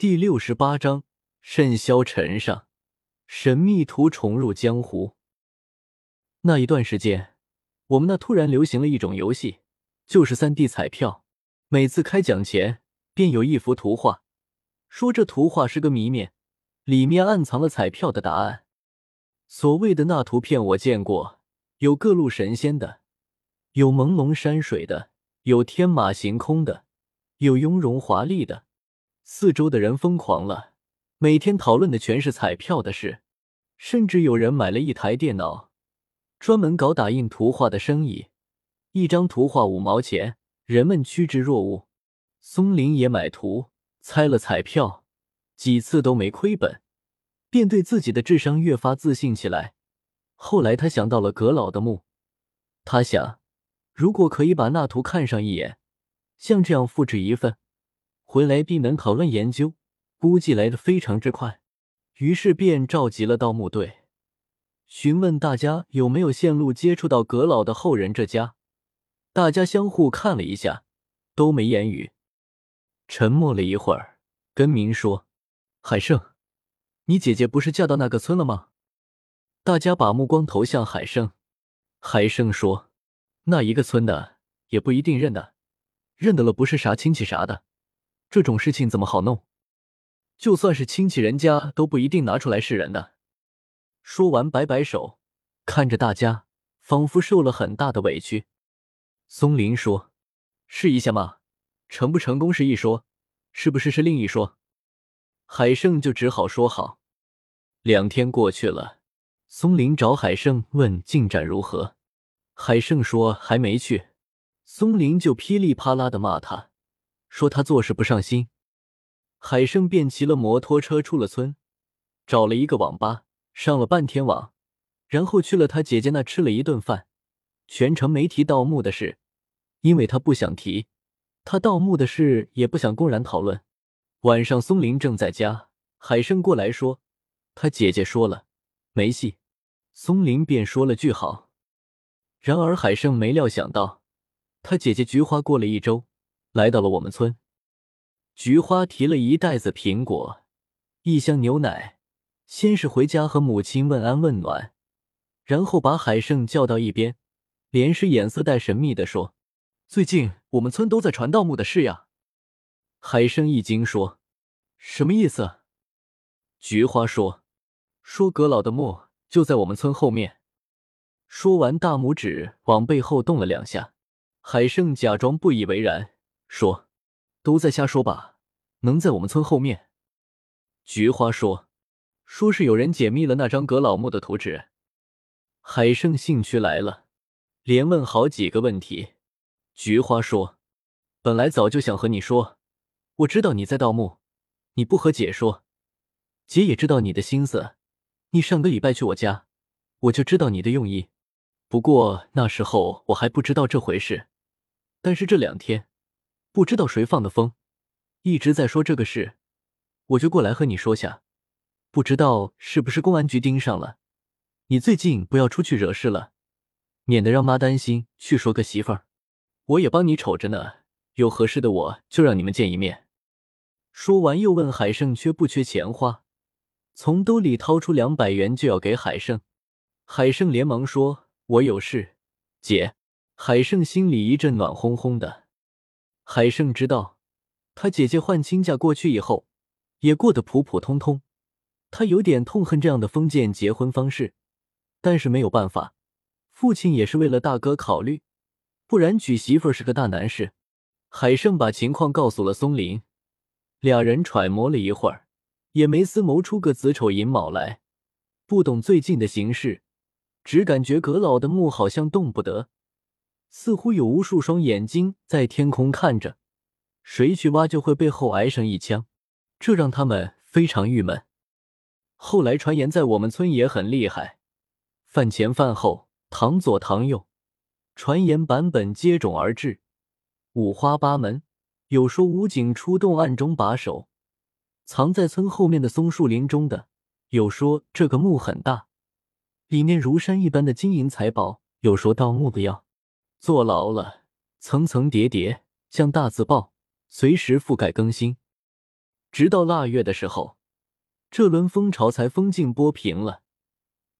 第六十八章甚嚣尘上，神秘图重入江湖。那一段时间，我们那突然流行了一种游戏，就是三 D 彩票。每次开奖前，便有一幅图画，说这图画是个谜面，里面暗藏了彩票的答案。所谓的那图片，我见过，有各路神仙的，有朦胧山水的，有天马行空的，有雍容华丽的。四周的人疯狂了，每天讨论的全是彩票的事，甚至有人买了一台电脑，专门搞打印图画的生意。一张图画五毛钱，人们趋之若鹜。松林也买图，猜了彩票，几次都没亏本，便对自己的智商越发自信起来。后来他想到了阁老的墓，他想，如果可以把那图看上一眼，像这样复制一份。回来必能讨论研究，估计来的非常之快，于是便召集了盗墓队，询问大家有没有线路接触到阁老的后人这家。大家相互看了一下，都没言语。沉默了一会儿，跟明说：“海胜，你姐姐不是嫁到那个村了吗？”大家把目光投向海胜。海胜说：“那一个村的也不一定认得，认得了不是啥亲戚啥的。”这种事情怎么好弄？就算是亲戚，人家都不一定拿出来示人的。说完，摆摆手，看着大家，仿佛受了很大的委屈。松林说：“试一下嘛，成不成功是一说，是不是是另一说。”海胜就只好说好。两天过去了，松林找海胜问进展如何，海胜说还没去，松林就噼里啪啦的骂他。说他做事不上心，海生便骑了摩托车出了村，找了一个网吧上了半天网，然后去了他姐姐那吃了一顿饭，全程没提盗墓的事，因为他不想提，他盗墓的事也不想公然讨论。晚上松林正在家，海生过来说他姐姐说了没戏，松林便说了句好。然而海生没料想到，他姐姐菊花过了一周。来到了我们村，菊花提了一袋子苹果，一箱牛奶，先是回家和母亲问安问暖，然后把海胜叫到一边，连是眼色带神秘的说：“最近我们村都在传盗墓的事呀。”海胜一惊说：“什么意思？”菊花说：“说阁老的墓就在我们村后面。”说完，大拇指往背后动了两下。海胜假装不以为然。说，都在瞎说吧？能在我们村后面？菊花说，说是有人解密了那张葛老墓的图纸。海胜兴趣来了，连问好几个问题。菊花说，本来早就想和你说，我知道你在盗墓，你不和姐说，姐也知道你的心思。你上个礼拜去我家，我就知道你的用意。不过那时候我还不知道这回事，但是这两天。不知道谁放的风，一直在说这个事，我就过来和你说下。不知道是不是公安局盯上了？你最近不要出去惹事了，免得让妈担心。去说个媳妇儿，我也帮你瞅着呢。有合适的，我就让你们见一面。说完，又问海胜缺不缺钱花，从兜里掏出两百元就要给海胜。海胜连忙说：“我有事，姐。”海胜心里一阵暖烘烘的。海胜知道，他姐姐换亲嫁过去以后，也过得普普通通。他有点痛恨这样的封建结婚方式，但是没有办法，父亲也是为了大哥考虑，不然娶媳妇是个大难事。海胜把情况告诉了松林，俩人揣摩了一会儿，也没思谋出个子丑寅卯来。不懂最近的形势，只感觉阁老的墓好像动不得。似乎有无数双眼睛在天空看着，谁去挖就会背后挨上一枪，这让他们非常郁闷。后来传言在我们村也很厉害，饭前饭后，堂左堂右，传言版本接踵而至，五花八门。有说武警出动暗中把守，藏在村后面的松树林中的；有说这个墓很大，里面如山一般的金银财宝；有说盗墓的要。坐牢了，层层叠叠，像大字报，随时覆盖更新。直到腊月的时候，这轮风潮才风静波平了。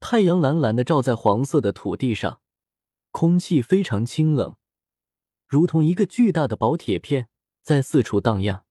太阳懒懒的照在黄色的土地上，空气非常清冷，如同一个巨大的薄铁片在四处荡漾。